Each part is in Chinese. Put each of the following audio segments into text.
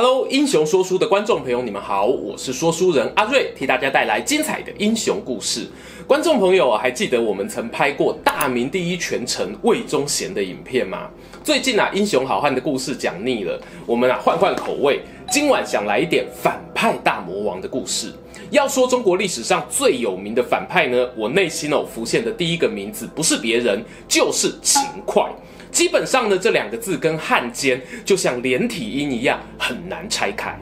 Hello，英雄说书的观众朋友，你们好，我是说书人阿瑞，替大家带来精彩的英雄故事。观众朋友还记得我们曾拍过大明第一权臣魏忠贤的影片吗？最近啊，英雄好汉的故事讲腻了，我们啊换换口味，今晚想来一点反派大魔王的故事。要说中国历史上最有名的反派呢，我内心哦浮现的第一个名字不是别人，就是秦桧。基本上呢，这两个字跟汉奸就像连体婴一样，很难拆开。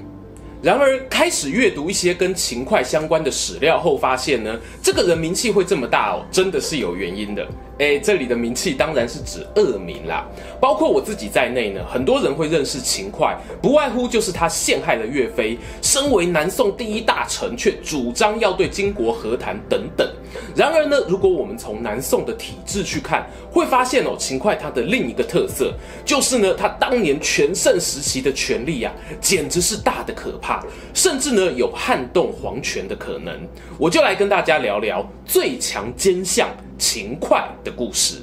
然而，开始阅读一些跟秦桧相关的史料后，发现呢，这个人名气会这么大哦，真的是有原因的。诶，这里的名气当然是指恶名啦，包括我自己在内呢，很多人会认识秦桧，不外乎就是他陷害了岳飞，身为南宋第一大臣，却主张要对金国和谈等等。然而呢，如果我们从南宋的体制去看，会发现哦，秦桧他的另一个特色，就是呢，他当年全盛时期的权力啊，简直是大的可怕，甚至呢，有撼动皇权的可能。我就来跟大家聊聊最强奸相。秦桧的故事。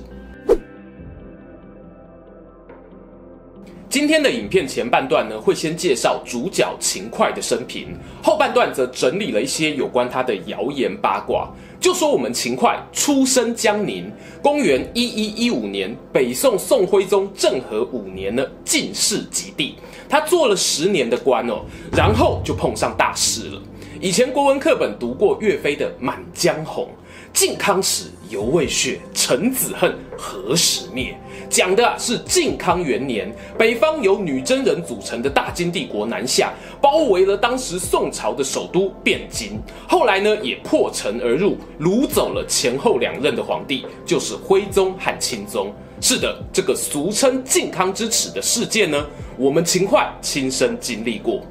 今天的影片前半段呢，会先介绍主角秦桧的生平，后半段则整理了一些有关他的谣言八卦。就说我们秦桧出生江宁，公元一一一五年，北宋宋徽宗政和五年呢，进士及第，他做了十年的官哦，然后就碰上大事了。以前国文课本读过岳飞的《满江红》。靖康耻，犹未雪，臣子恨，何时灭？讲的是靖康元年，北方由女真人组成的大金帝国南下，包围了当时宋朝的首都汴京。后来呢，也破城而入，掳走了前后两任的皇帝，就是徽宗和钦宗。是的，这个俗称靖康之耻的事件呢，我们秦桧亲身经历过。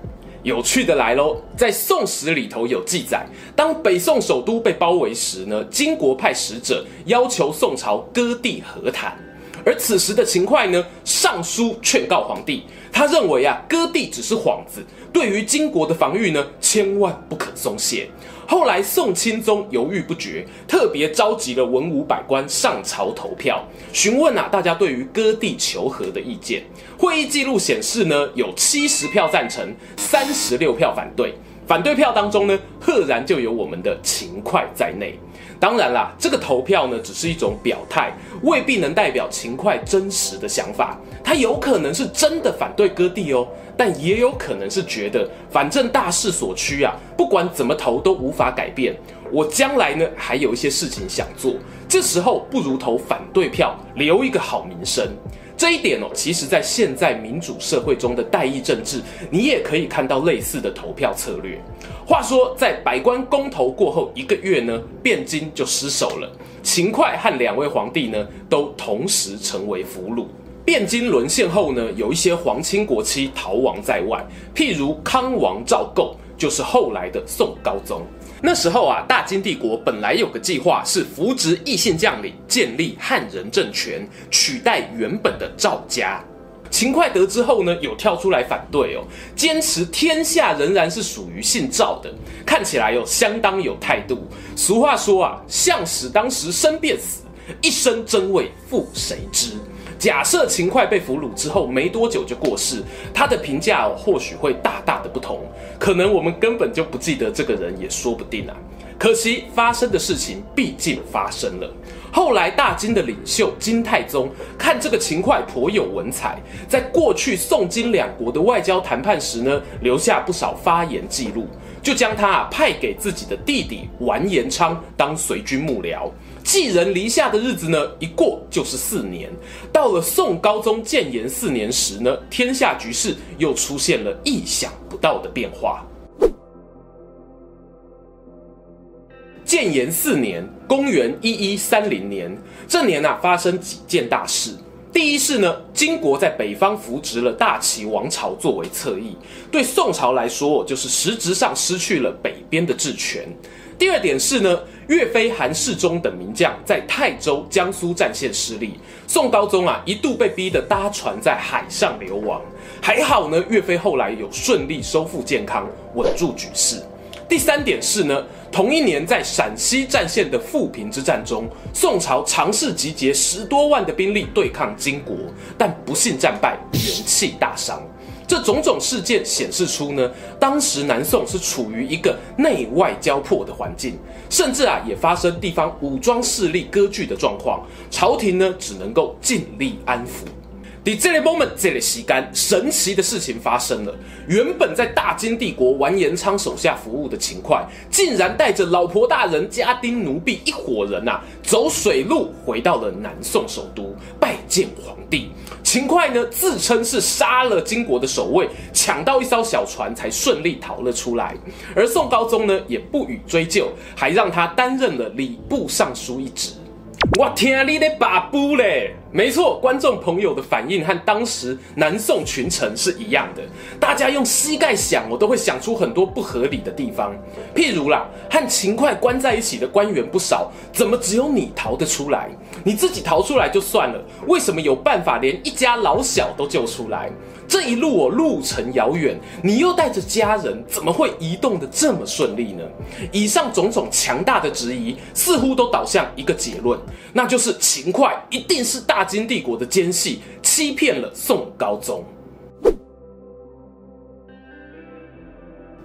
有趣的来喽，在《宋史》里头有记载，当北宋首都被包围时呢，金国派使者要求宋朝割地和谈，而此时的秦桧呢，上书劝告皇帝，他认为啊，割地只是幌子，对于金国的防御呢，千万不可松懈。后来宋钦宗犹豫不决，特别召集了文武百官上朝投票，询问啊大家对于割地求和的意见。会议记录显示呢，有七十票赞成，三十六票反对。反对票当中呢，赫然就有我们的秦桧在内。当然啦，这个投票呢，只是一种表态，未必能代表秦桧真实的想法。他有可能是真的反对割地哦，但也有可能是觉得，反正大势所趋啊，不管怎么投都无法改变。我将来呢，还有一些事情想做，这时候不如投反对票，留一个好名声。这一点哦，其实，在现在民主社会中的代议政治，你也可以看到类似的投票策略。话说，在百官公投过后一个月呢，汴京就失守了。秦桧和两位皇帝呢，都同时成为俘虏。汴京沦陷后呢，有一些皇亲国戚逃亡在外，譬如康王赵构，就是后来的宋高宗。那时候啊，大金帝国本来有个计划是扶植异姓将领，建立汉人政权，取代原本的赵家。秦桧得知后呢，有跳出来反对哦，坚持天下仍然是属于姓赵的，看起来有相当有态度。俗话说啊，相使当时生便死，一生真伪复谁知？假设秦桧被俘虏之后没多久就过世，他的评价，或许会大大的不同，可能我们根本就不记得这个人也说不定啊。可惜发生的事情毕竟发生了。后来大金的领袖金太宗看这个秦桧颇有文采，在过去宋金两国的外交谈判时呢，留下不少发言记录，就将他啊派给自己的弟弟完颜昌当随军幕僚。寄人篱下的日子呢，一过就是四年。到了宋高宗建炎四年时呢，天下局势又出现了意想不到的变化。建炎四年，公元一一三零年，这年啊发生几件大事。第一是呢，金国在北方扶植了大齐王朝作为侧翼，对宋朝来说，就是实质上失去了北边的治权。第二点是呢，岳飞、韩世忠等名将在泰州、江苏战线失利，宋高宗啊一度被逼得搭船在海上流亡。还好呢，岳飞后来有顺利收复健康，稳住局势。第三点是呢，同一年在陕西战线的富平之战中，宋朝尝试集结十多万的兵力对抗金国，但不幸战败，元气大伤。这种种事件显示出呢，当时南宋是处于一个内外交迫的环境，甚至啊也发生地方武装势力割据的状况，朝廷呢只能够尽力安抚。在这个 moment，这个时间，神奇的事情发生了。原本在大金帝国完颜昌手下服务的秦桧，竟然带着老婆大人、家丁奴婢一伙人啊，走水路回到了南宋首都，拜见皇帝。秦桧呢，自称是杀了金国的守卫，抢到一艘小船，才顺利逃了出来。而宋高宗呢，也不予追究，还让他担任了礼部尚书一职。我天你的把布嘞！没错，观众朋友的反应和当时南宋群臣是一样的，大家用膝盖想，我都会想出很多不合理的地方。譬如啦，和秦桧关在一起的官员不少，怎么只有你逃得出来？你自己逃出来就算了，为什么有办法连一家老小都救出来？这一路哦，路程遥远，你又带着家人，怎么会移动的这么顺利呢？以上种种强大的质疑，似乎都导向一个结论，那就是秦桧一定是大金帝国的奸细，欺骗了宋高宗。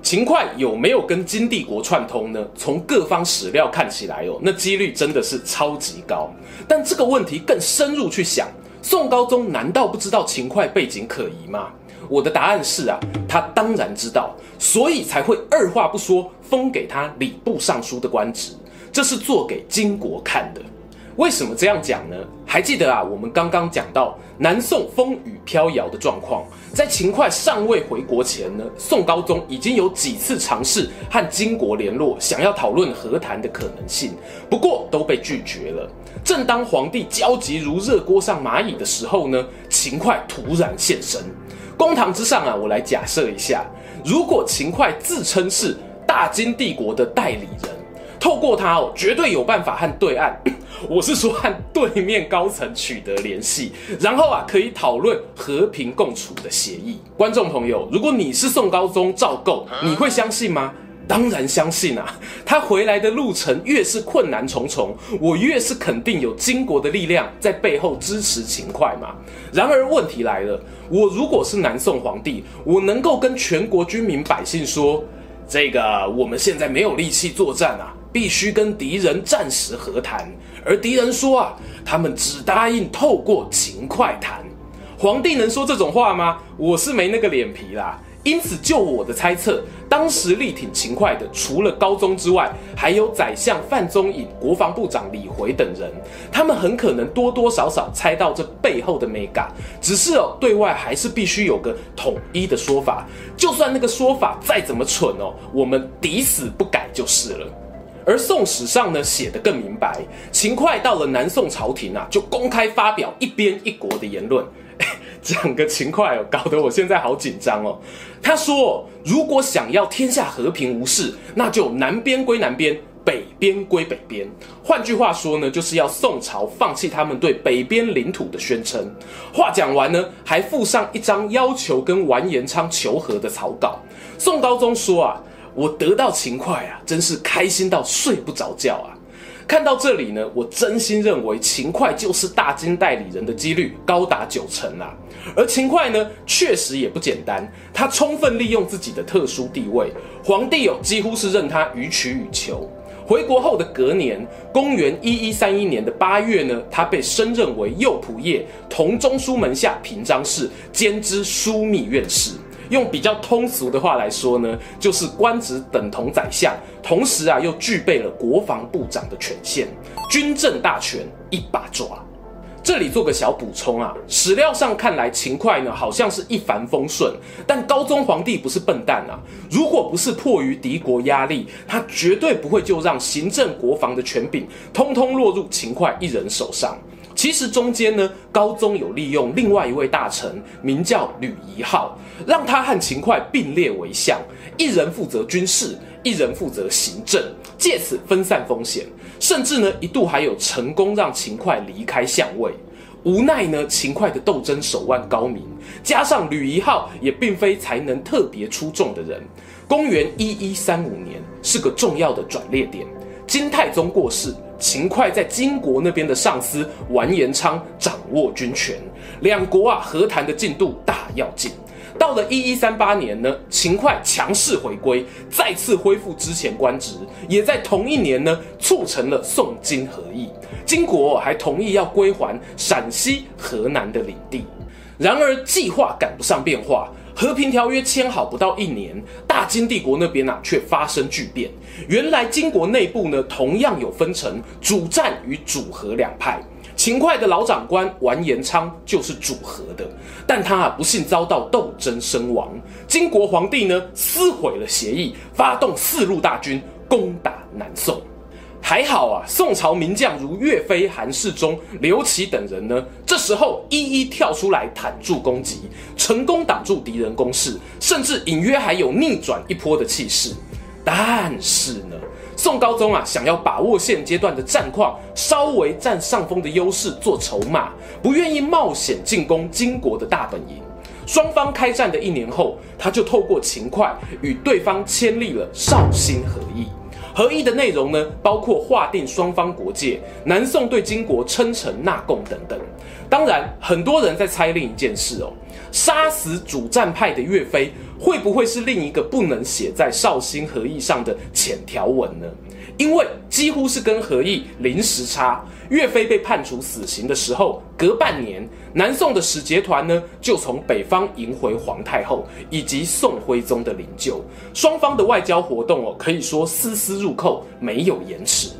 秦桧有没有跟金帝国串通呢？从各方史料看起来哦，那几率真的是超级高。但这个问题更深入去想。宋高宗难道不知道秦桧背景可疑吗？我的答案是啊，他当然知道，所以才会二话不说封给他礼部尚书的官职，这是做给金国看的。为什么这样讲呢？还记得啊，我们刚刚讲到南宋风雨飘摇的状况，在秦桧尚未回国前呢，宋高宗已经有几次尝试和金国联络，想要讨论和谈的可能性，不过都被拒绝了。正当皇帝焦急如热锅上蚂蚁的时候呢，秦桧突然现身。公堂之上啊，我来假设一下，如果秦桧自称是大金帝国的代理人，透过他哦，绝对有办法和对岸。我是说和对面高层取得联系，然后啊可以讨论和平共处的协议。观众朋友，如果你是宋高宗赵构，你会相信吗？当然相信啊！他回来的路程越是困难重重，我越是肯定有金国的力量在背后支持秦桧嘛。然而问题来了，我如果是南宋皇帝，我能够跟全国军民百姓说，这个我们现在没有力气作战啊。必须跟敌人暂时和谈，而敌人说啊，他们只答应透过秦桧谈。皇帝能说这种话吗？我是没那个脸皮啦。因此，就我的猜测，当时力挺秦桧的，除了高宗之外，还有宰相范宗颖、国防部长李回等人。他们很可能多多少少猜到这背后的美感，只是哦，对外还是必须有个统一的说法。就算那个说法再怎么蠢哦，我们抵死不改就是了。而宋史上呢，写得更明白，秦桧到了南宋朝廷啊，就公开发表一边一国的言论。讲个秦桧哦，搞得我现在好紧张哦。他说，如果想要天下和平无事，那就南边归南边，北边归北边。换句话说呢，就是要宋朝放弃他们对北边领土的宣称。话讲完呢，还附上一张要求跟完颜昌求和的草稿。宋高宗说啊。我得到秦桧啊，真是开心到睡不着觉啊！看到这里呢，我真心认为秦桧就是大金代理人的几率高达九成啊！而秦桧呢，确实也不简单，他充分利用自己的特殊地位，皇帝哦几乎是任他予取予求。回国后的隔年，公元一一三一年的八月呢，他被升任为右仆射同中书门下平章事，兼之枢密院事。用比较通俗的话来说呢，就是官职等同宰相，同时啊又具备了国防部长的权限，军政大权一把抓。这里做个小补充啊，史料上看来秦桧呢好像是一帆风顺，但高宗皇帝不是笨蛋啊，如果不是迫于敌国压力，他绝对不会就让行政国防的权柄通通落入秦桧一人手上。其实中间呢，高宗有利用另外一位大臣，名叫吕夷浩，让他和秦桧并列为相，一人负责军事，一人负责行政，借此分散风险。甚至呢，一度还有成功让秦桧离开相位。无奈呢，秦桧的斗争手腕高明，加上吕夷浩也并非才能特别出众的人。公元一一三五年是个重要的转捩点，金太宗过世。秦桧在金国那边的上司完颜昌掌握军权，两国啊和谈的进度大要进。到了一一三八年呢，秦桧强势回归，再次恢复之前官职，也在同一年呢促成了宋金合议。金国还同意要归还陕西、河南的领地。然而计划赶不上变化。和平条约签好不到一年，大金帝国那边啊却发生巨变。原来金国内部呢，同样有分成主战与主和两派。秦桧的老长官完颜昌就是主和的，但他啊不幸遭到斗争身亡。金国皇帝呢撕毁了协议，发动四路大军攻打南宋。还好啊，宋朝名将如岳飞、韩世忠、刘琦等人呢，这时候一一跳出来坦住攻击，成功挡住敌人攻势，甚至隐约还有逆转一波的气势。但是呢，宋高宗啊，想要把握现阶段的战况，稍微占上风的优势做筹码，不愿意冒险进攻金国的大本营。双方开战的一年后，他就透过秦桧与对方签立了绍兴和议。合议的内容呢，包括划定双方国界，南宋对金国称臣纳贡等等。当然，很多人在猜另一件事哦，杀死主战派的岳飞，会不会是另一个不能写在绍兴合议上的浅条文呢？因为几乎是跟和议零时差。岳飞被判处死刑的时候，隔半年，南宋的使节团呢就从北方迎回皇太后以及宋徽宗的灵柩。双方的外交活动哦，可以说丝丝入扣，没有延迟。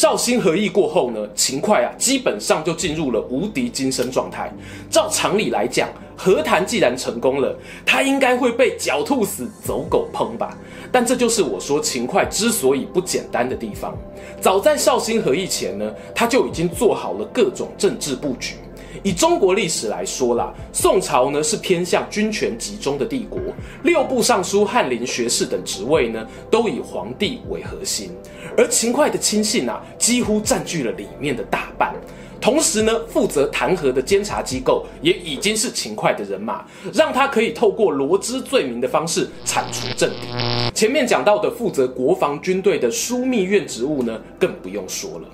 绍兴和议过后呢，秦桧啊基本上就进入了无敌精神状态。照常理来讲，和谈既然成功了，他应该会被狡兔死，走狗烹吧。但这就是我说秦桧之所以不简单的地方。早在绍兴和议前呢，他就已经做好了各种政治布局。以中国历史来说啦，宋朝呢是偏向军权集中的帝国，六部尚书、翰林学士等职位呢都以皇帝为核心，而秦桧的亲信啊几乎占据了里面的大半。同时呢，负责弹劾的监察机构也已经是秦桧的人马，让他可以透过罗织罪名的方式铲除政敌。前面讲到的负责国防军队的枢密院职务呢，更不用说了。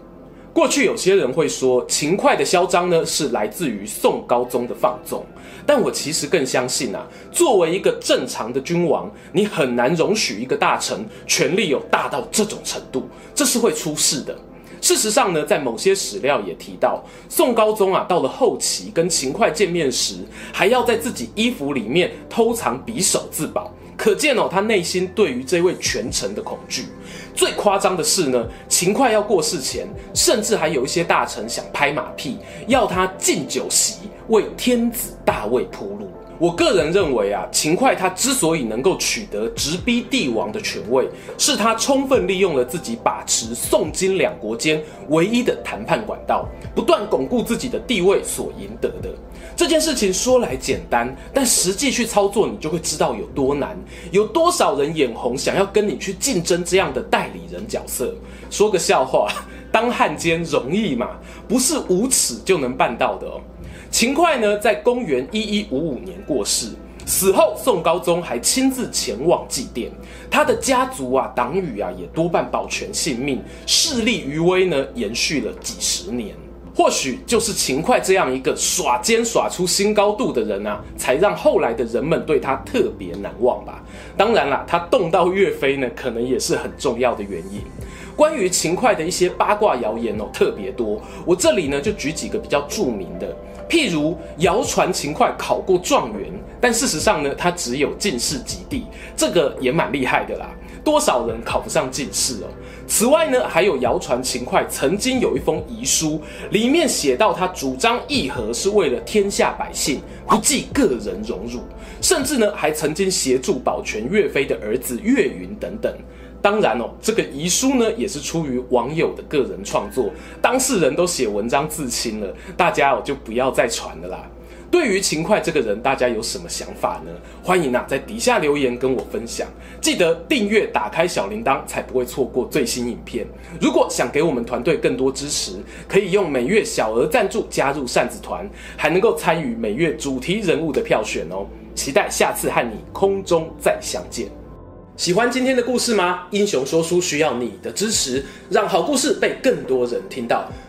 过去有些人会说秦桧的嚣张呢是来自于宋高宗的放纵，但我其实更相信啊，作为一个正常的君王，你很难容许一个大臣权力有大到这种程度，这是会出事的。事实上呢，在某些史料也提到，宋高宗啊，到了后期跟秦桧见面时，还要在自己衣服里面偷藏匕首自保，可见哦，他内心对于这位权臣的恐惧。最夸张的是呢，秦桧要过世前，甚至还有一些大臣想拍马屁，要他敬酒席，为天子大位铺路。我个人认为啊，秦桧他之所以能够取得直逼帝王的权位，是他充分利用了自己把持宋金两国间唯一的谈判管道，不断巩固自己的地位所赢得的。这件事情说来简单，但实际去操作，你就会知道有多难。有多少人眼红，想要跟你去竞争这样的代理人角色？说个笑话，当汉奸容易吗？不是无耻就能办到的哦。秦桧呢，在公元一一五五年过世，死后宋高宗还亲自前往祭奠，他的家族啊、党羽啊，也多半保全性命，势力余威呢，延续了几十年。或许就是秦桧这样一个耍奸耍出新高度的人啊，才让后来的人们对他特别难忘吧。当然啦，他动到岳飞呢，可能也是很重要的原因。关于秦桧的一些八卦谣言哦，特别多，我这里呢就举几个比较著名的。譬如谣传秦桧考过状元，但事实上呢，他只有进士及第，这个也蛮厉害的啦。多少人考不上进士哦？此外呢，还有谣传秦桧曾经有一封遗书，里面写到他主张议和是为了天下百姓，不计个人荣辱，甚至呢还曾经协助保全岳飞的儿子岳云等等。当然哦，这个遗书呢也是出于网友的个人创作，当事人都写文章自清了，大家哦就不要再传了啦。对于秦桧这个人，大家有什么想法呢？欢迎啊在底下留言跟我分享。记得订阅、打开小铃铛，才不会错过最新影片。如果想给我们团队更多支持，可以用每月小额赞助加入扇子团，还能够参与每月主题人物的票选哦。期待下次和你空中再相见。喜欢今天的故事吗？英雄说书需要你的支持，让好故事被更多人听到。